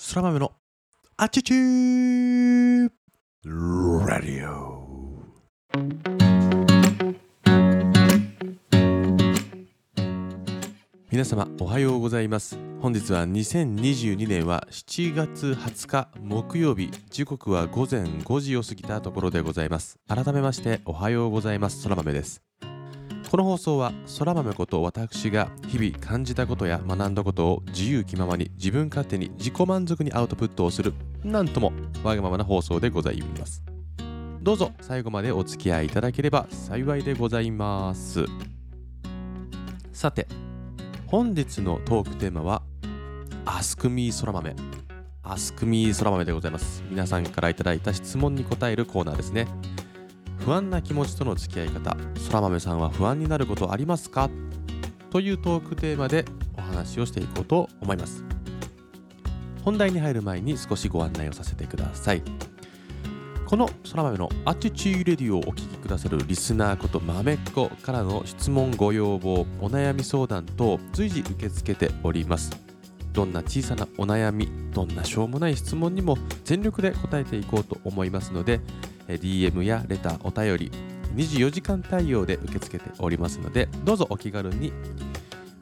そら豆のあちちーラディオ皆様おはようございます。本日は2022年は7月20日木曜日。時刻は午前5時を過ぎたところでございます。改めましておはようございます。そら豆です。この放送はそら豆こと私が日々感じたことや学んだことを自由気ままに自分勝手に自己満足にアウトプットをするなんともわがままな放送でございます。どうぞ最後までお付き合いいただければ幸いでございます。さて本日のトークテーマはアスクミーそら豆。アスクミーそら豆でございます。皆さんからいただいた質問に答えるコーナーですね。不安な気持ちとの付き合い方。そら豆さんは不安になることありますか？というトークテーマでお話をしていこうと思います。本題に入る前に少しご案内をさせてください。このそら豆のアティチーレディをお聞きくださるリスナーこと豆っ子からの質問ご要望お悩み相談等随時受け付けております。どんな小さなお悩みどんなしょうもない質問にも全力で答えていこうと思いますので DM やレターお便り24時間対応で受け付けておりますのでどうぞお気軽に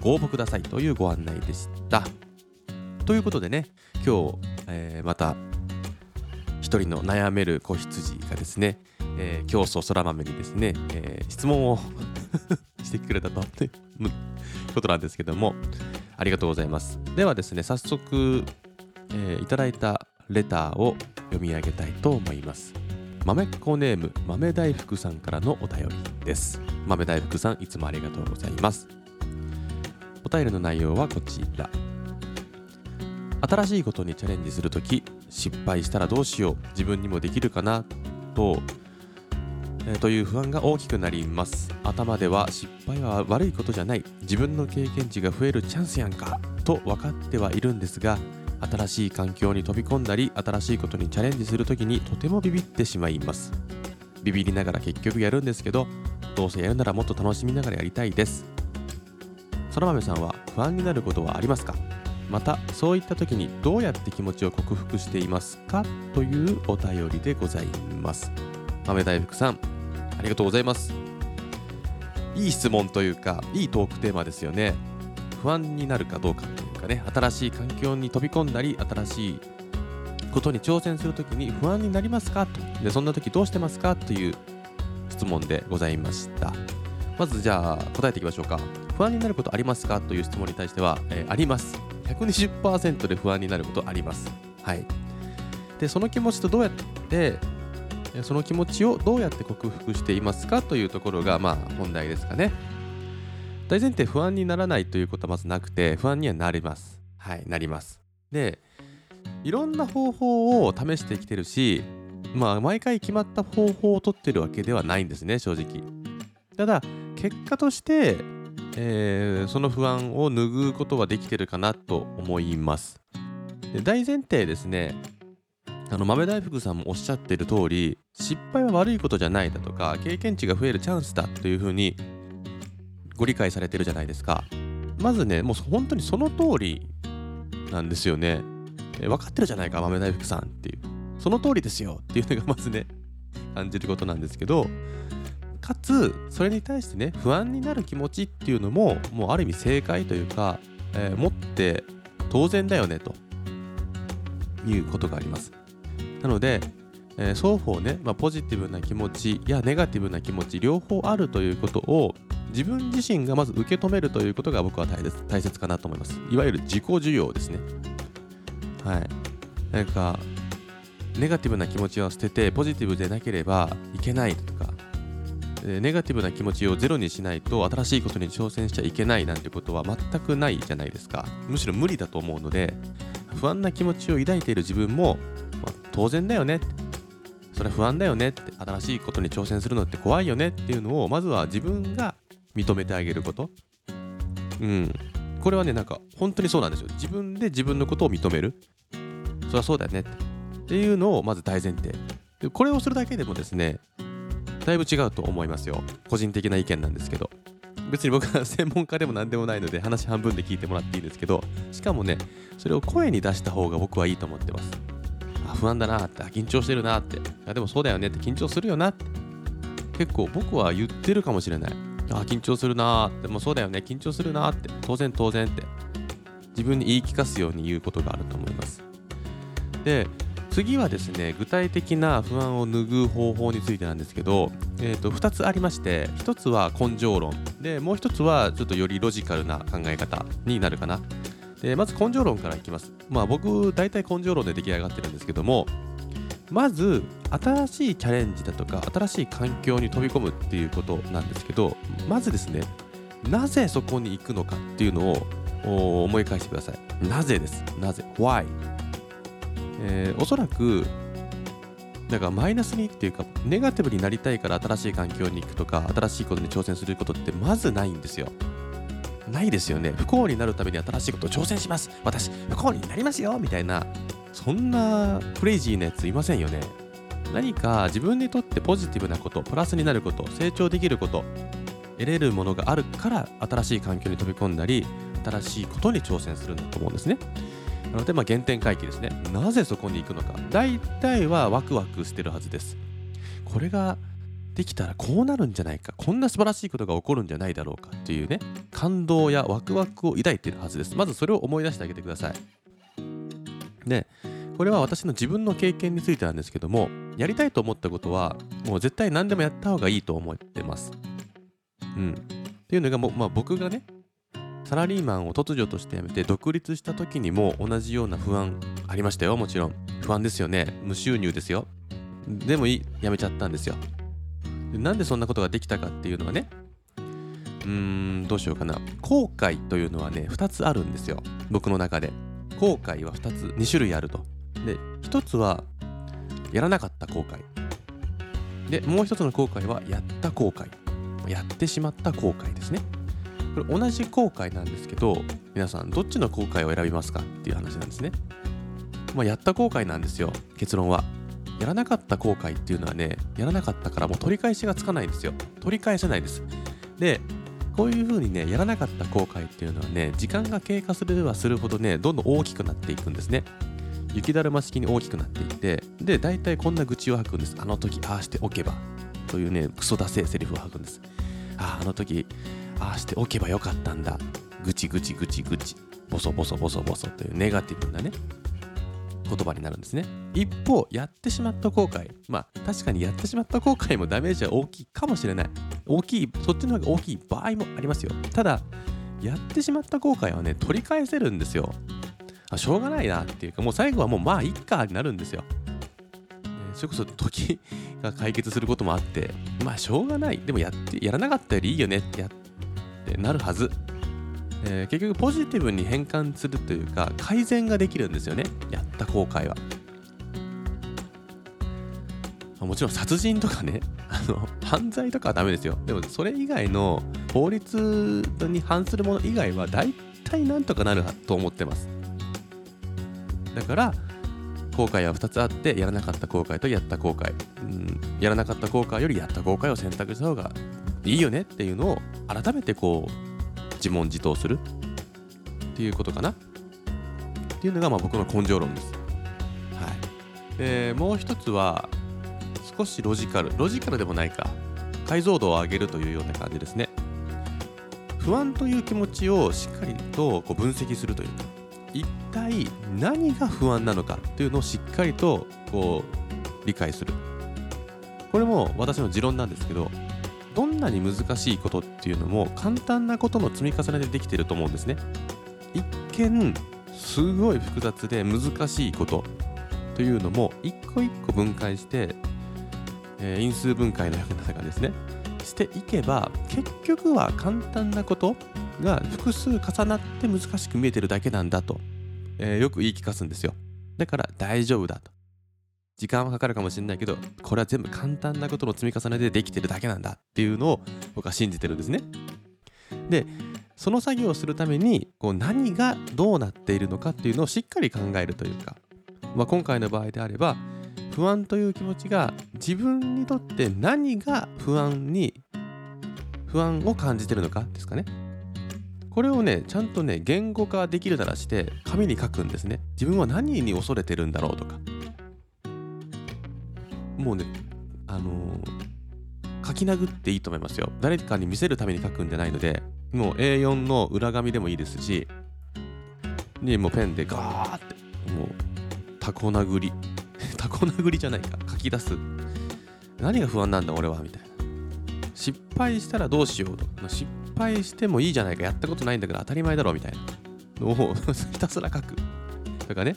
ご応募ください。というご案内でした。ということでね今日、えー、また一人の悩める子羊がですね、えー、競争そら豆にですね、えー、質問を してくれたということなんですけどもありがとうございます。ではですね早速、えー、いただいたレターを読み上げたいと思います。豆っ子ネーム豆大福さんからのお便りです。豆大福さんいつもありがとうございます。お便りの内容はこちら。新しいことにチャレンジするとき失敗したらどうしよう。自分にもできるかなと、えー、という不安が大きくなります。頭では失敗は悪いことじゃない。自分の経験値が増えるチャンスやんかと分かってはいるんですが新しい環境に飛び込んだり新しいことにチャレンジするときにとてもビビってしまいます。ビビりながら結局やるんですけどどうせやるならもっと楽しみながらやりたいです。そら豆さんは不安になることはありますか？またそういった時にどうやって気持ちを克服していますか？というお便りでございます。豆大福さんありがとうございます。いい質問というかいいトークテーマですよね。不安になるかどうか。というかね新しい環境に飛び込んだり新しいことに挑戦するときに不安になりますか？とでそんな時どうしてますか？という質問でございました。まずじゃあ答えていきましょうか。不安になることありますか？という質問に対しては、えー、あります。120%で不安になることあります。はい。でその気持ちとどうやってその気持ちをどうやって克服していますか？というところがまあ本題ですかね。大前提不安にならないということはまずなくて不安にはなります。はいなります。でいろんな方法を試してきてるしまあ毎回決まった方法をとってるわけではないんですね正直。ただ結果として、えー、その不安を拭うことはできてるかなと思います。で大前提ですねあの豆大福さんもおっしゃってる通り失敗は悪いことじゃないだとか経験値が増えるチャンスだというふうにご理解されてるじゃないですか。まずね、もう本当にその通りなんですよね。え分かってるじゃないか、豆大福さんっていう。その通りですよっていうのがまずね、感じることなんですけど、かつ、それに対してね、不安になる気持ちっていうのも、もうある意味正解というか、えー、持って当然だよねということがあります。なので、えー、双方ね、まあ、ポジティブな気持ちやネガティブな気持ち両方あるということを自分自身がまず受け止めるということが僕は大切かなと思います。いわゆる自己需要ですね。はい。なんか、ネガティブな気持ちを捨ててポジティブでなければいけないとか、ネガティブな気持ちをゼロにしないと新しいことに挑戦しちゃいけないなんてことは全くないじゃないですか。むしろ無理だと思うので、不安な気持ちを抱いている自分も、まあ、当然だよねそれは不安だよねって新しいことに挑戦するのって怖いよねっていうのをまずは自分が認めてあげること。うん。これはねなんか本当にそうなんですよ。自分で自分のことを認める。そりゃそうだよね。っていうのをまず大前提。でこれをするだけでもですねだいぶ違うと思いますよ。個人的な意見なんですけど。別に僕は専門家でも何でもないので話半分で聞いてもらっていいですけど。しかもねそれを声に出した方が僕はいいと思ってます。あ不安だなって。緊張してるなって。あでもそうだよねって。緊張するよなって。結構僕は言ってるかもしれない。あ緊張するなーって。もうそうだよね。緊張するなーって。当然当然って。自分に言い聞かすように言うことがあると思います。で次はですね具体的な不安を拭う方法についてなんですけど、えー、と2つありまして1つは根性論。でもう1つはちょっとよりロジカルな考え方になるかな。でまず根性論からいきます。まあ僕大体根性論で出来上がってるんですけどもまず新しいチャレンジだとか新しい環境に飛び込むっていうことなんですけどまずですねなぜそこに行くのかっていうのを思い返してください。なぜです。なぜ？Why えー、おそらくだからマイナスにっていうかネガティブになりたいから新しい環境に行くとか新しいことに挑戦することってまずないんですよ。ないですよね。不幸になるために新しいことを挑戦します。私不幸になりますよみたいなそんなクレイジーなやついませんよね何か自分にとってポジティブなことプラスになること成長できること得れるものがあるから新しい環境に飛び込んだり新しいことに挑戦するんだと思うんですねなので、まあ、原点回帰ですね。なぜそこに行くのか。大体はワクワクしてるはずです。これができたらこうなるんじゃないか。こんな素晴らしいことが起こるんじゃないだろうかっていうね、感動やワクワクを抱いているはずです。まずそれを思い出してあげてください。で、これは私の自分の経験についてなんですけども、やりたいと思ったことは、もう絶対何でもやった方がいいと思ってます。うん。っていうのがもう、まあ、僕がね、サラリーマンを突如として辞めて独立した時にも同じような不安ありましたよ。もちろん。不安ですよね。無収入ですよ。でもいい。辞めちゃったんですよ。でなんでそんなことができたかっていうのはねうーんどうしようかな。後悔というのはね2つあるんですよ。僕の中で。後悔は2つ2種類あるとで1つはやらなかった後悔でもう1つの後悔はやった後悔やってしまった後悔ですねこれ同じ後悔なんですけど皆さんどっちの後悔を選びますかっていう話なんですね。まあ、やった後悔なんですよ結論は。やらなかった後悔っていうのはねやらなかったからもう取り返しがつかないんですよ。取り返せないです。でこういう風にねやらなかった後悔っていうのはね時間が経過すればするほどねどんどん大きくなっていくんですね。雪だるま式に大きくなっていってで大体こんな愚痴を吐くんです。あの時ああしておけばというねクソだせえセリフを吐くんです。あああの時ああしておけばよかったんだ。ぐちぐちぐちぐちボソボソボソボソというネガティブなね。言葉になるんですね。一方やってしまった後悔。まあ確かにやってしまった後悔もダメージは大きいかもしれない。大きいそっちの方が大きい場合もありますよ。ただやってしまった後悔はね取り返せるんですよ。あしょうがないなっていうかもう最後はもうまあいっかになるんですよ。それこそ時が解決することもあってまあしょうがない。でもやってやらなかったよりいいよねってやってなるはず、えー、結局ポジティブに変換するというか改善ができるんですよね。やった後悔は。もちろん殺人とかね あの犯罪とかはダメですよ。でもそれ以外の法律に反するもの以外は大体なんとかなると思ってます。だから後悔は2つあってやらなかった後悔とやった後悔、うん、やらなかった後悔よりやった後悔を選択した方がいいよねっていうのを改めてこう自問自答するっていうことかな。っていうのがまあ僕の根性論です。はい、でもう一つは少しロジカルロジカルでもないか解像度を上げるというような感じですね。不安という気持ちをしっかりとこう分析するというか一体何が不安なのかっていうのをしっかりとこう理解するこれも私の持論なんですけどどんなに難しいことっていうのも簡単なことの積み重ねでできてると思うんですね。一見すごい複雑で難しいことというのも一個一個分解して、えー、因数分解のような中ですね。していけば結局は簡単なことが複数重なって難しく見えてるだけなんだと、えー、よく言い聞かすんですよ。だから大丈夫だと。時間はかかるかもしれないけどこれは全部簡単なことの積み重ねでできてるだけなんだっていうのを僕は信じてるんですね。でその作業をするためにこう何がどうなっているのかっていうのをしっかり考えるというか、まあ、今回の場合であれば不安という気持ちが自分にとって何が不安に不安を感じてるのかですかね。これをねちゃんとね言語化できるならして紙に書くんですね。自分は何に恐れてるんだろうとか。もうねあのー、書き殴っていいと思いますよ。誰かに見せるために書くんじゃないのでもう A4 の裏紙でもいいですしにもうペンでガーってもうタコ殴り。タコ殴りじゃないか。書き出す。何が不安なんだ俺はみたいな。失敗したらどうしようと。失敗してもいいじゃないか。やったことないんだから当たり前だろみたいな。のを ひたすら書く。とかね。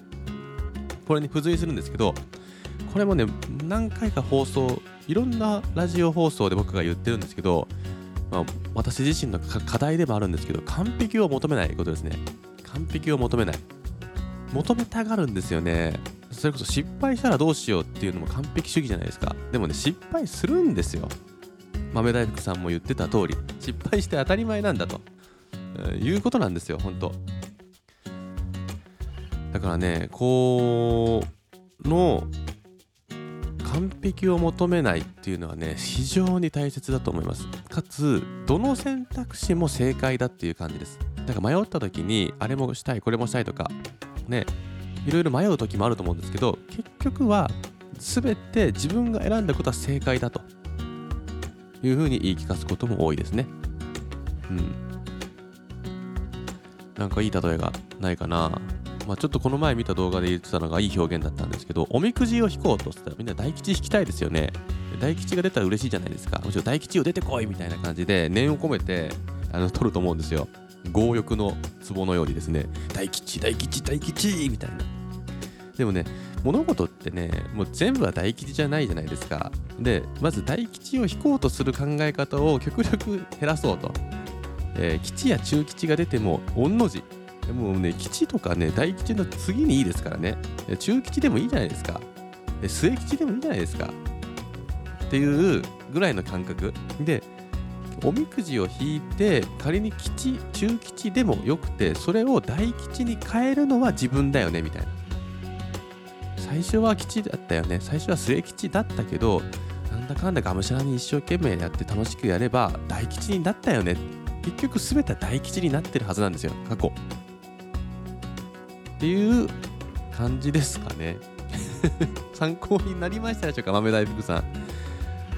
これに付随するんですけどこれもね何回か放送いろんなラジオ放送で僕が言ってるんですけど、まあ、私自身の課題でもあるんですけど完璧を求めないことですね。完璧を求めない。求めたがるんですよね。それこそ失敗したらどうしようっていうのも完璧主義じゃないですか。でもね失敗するんですよ。豆大福さんも言ってた通り失敗して当たり前なんだと、えー、いうことなんですよ本当。だからねこの完璧を求めないっていうのはね非常に大切だと思います。かつどの選択肢も正解だっていう感じです。だから迷った時にあれもしたいこれもしたいとかねいろいろ迷う時もあると思うんですけど結局は全て自分が選んだことは正解だというふうに言い聞かすことも多いですね。うん。なんかいい例えがないかな。まあ、ちょっとこの前見た動画で言ってたのがいい表現だったんですけど、おみくじを引こうとしたらみんな大吉引きたいですよね。大吉が出たら嬉しいじゃないですか。むしろ大吉を出てこいみたいな感じで念を込めてあの取ると思うんですよ。強欲の壺のようにですね大吉大吉大吉みたいなでもね物事ってねもう全部は大吉じゃないじゃないですかでまず大吉を引こうとする考え方を極力減らそうと、えー、吉や中吉が出ても御の字もうね吉とかね大吉の次にいいですからね。中吉でもいいじゃないですか。末吉でもいいじゃないですか。っていうぐらいの感覚。でおみくじを引いて仮に吉中吉でもよくてそれを大吉に変えるのは自分だよねみたいな。最初は吉だったよね。最初は末吉だったけどなんだかんだがむしゃらに一生懸命やって楽しくやれば大吉になったよね。結局全ては大吉になってるはずなんですよ過去。っていう感じですかね。参考になりましたでしょうか豆大福さん。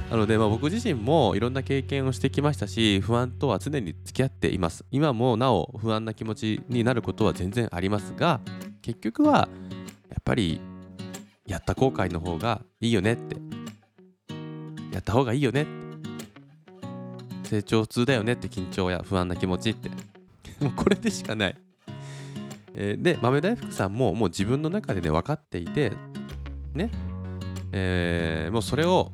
なので、まあ、僕自身もいろんな経験をしてきましたし不安とは常に付き合っています。今もなお不安な気持ちになることは全然ありますが結局はやっぱりやった後悔の方がいいよねって。やった方がいいよねって。成長痛だよねって緊張や不安な気持ちって。もうこれでしかない、えー、で豆大福さんももう自分の中でね分かっていてね。えー、もうそれを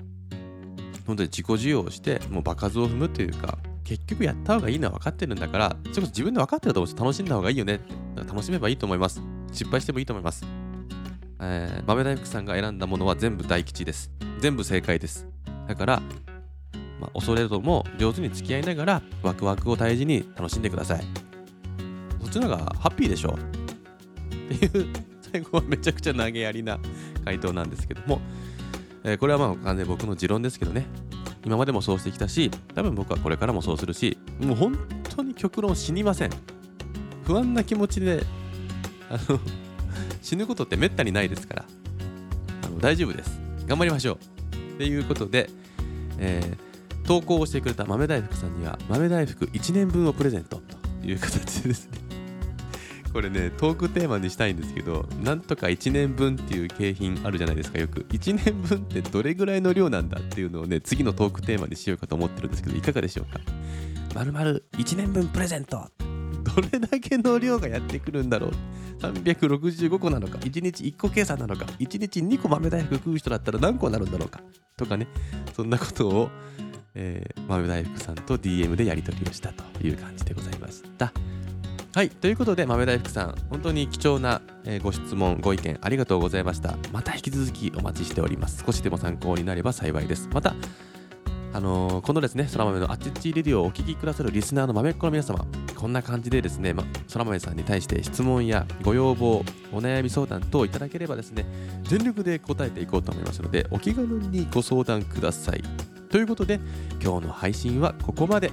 本当に自己需要をしてもう場数を踏むというか結局やった方がいいのは分かってるんだからそれこそ自分で分かってると思うし楽しんだ方がいいよねって楽しめばいいと思います。失敗してもいいと思います。えー、豆大福さんが選んだものは全部大吉です。全部正解です。だから、まあ、恐れるとも上手に付き合いながらワクワクを大事に楽しんでください。っちの方がハッピーでしょ？っていう最後はめちゃくちゃ投げやりな回答なんですけども。えー、これはまあ完全に僕の持論ですけどね。今までもそうしてきたし多分僕はこれからもそうするしもう本当に極論死にません。不安な気持ちであの 死ぬことってめったにないですから。あの大丈夫です。頑張りましょう。っていうことで、えー、投稿をしてくれた豆大福さんには豆大福1年分をプレゼントという形でですね。これねトークテーマにしたいんですけどなんとか1年分っていう景品あるじゃないですかよく。1年分ってどれぐらいの量なんだっていうのをね次のトークテーマにしようかと思ってるんですけどいかがでしょうか？まるまる1年分プレゼント。どれだけの量がやってくるんだろう？365個なのか1日1個計算なのか1日2個豆大福食う人だったら何個になるんだろうか？とかねそんなことを、えー、豆大福さんと DM でやり取りをしたという感じでございました。はい、ということで豆大福さん、本当に貴重な、え、ご質問、ご意見ありがとうございました。また引き続きお待ちしております。少しでも参考になれば幸いです。また、あのー、このですね、そら豆のあちっちレディオをお聞きくださるリスナーの豆っ子の皆様、こんな感じでですね、ま、そら豆さんに対して質問やご要望、お悩み相談等いただければですね、全力で答えていこうと思いますので、お気軽にご相談ください。ということで、今日の配信はここまで。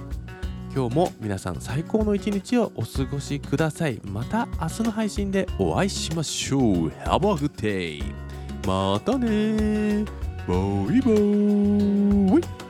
今日も皆さん最高の一日をお過ごしください。また明日の配信でお会いしましょう。Have a good day またね。バイバイ。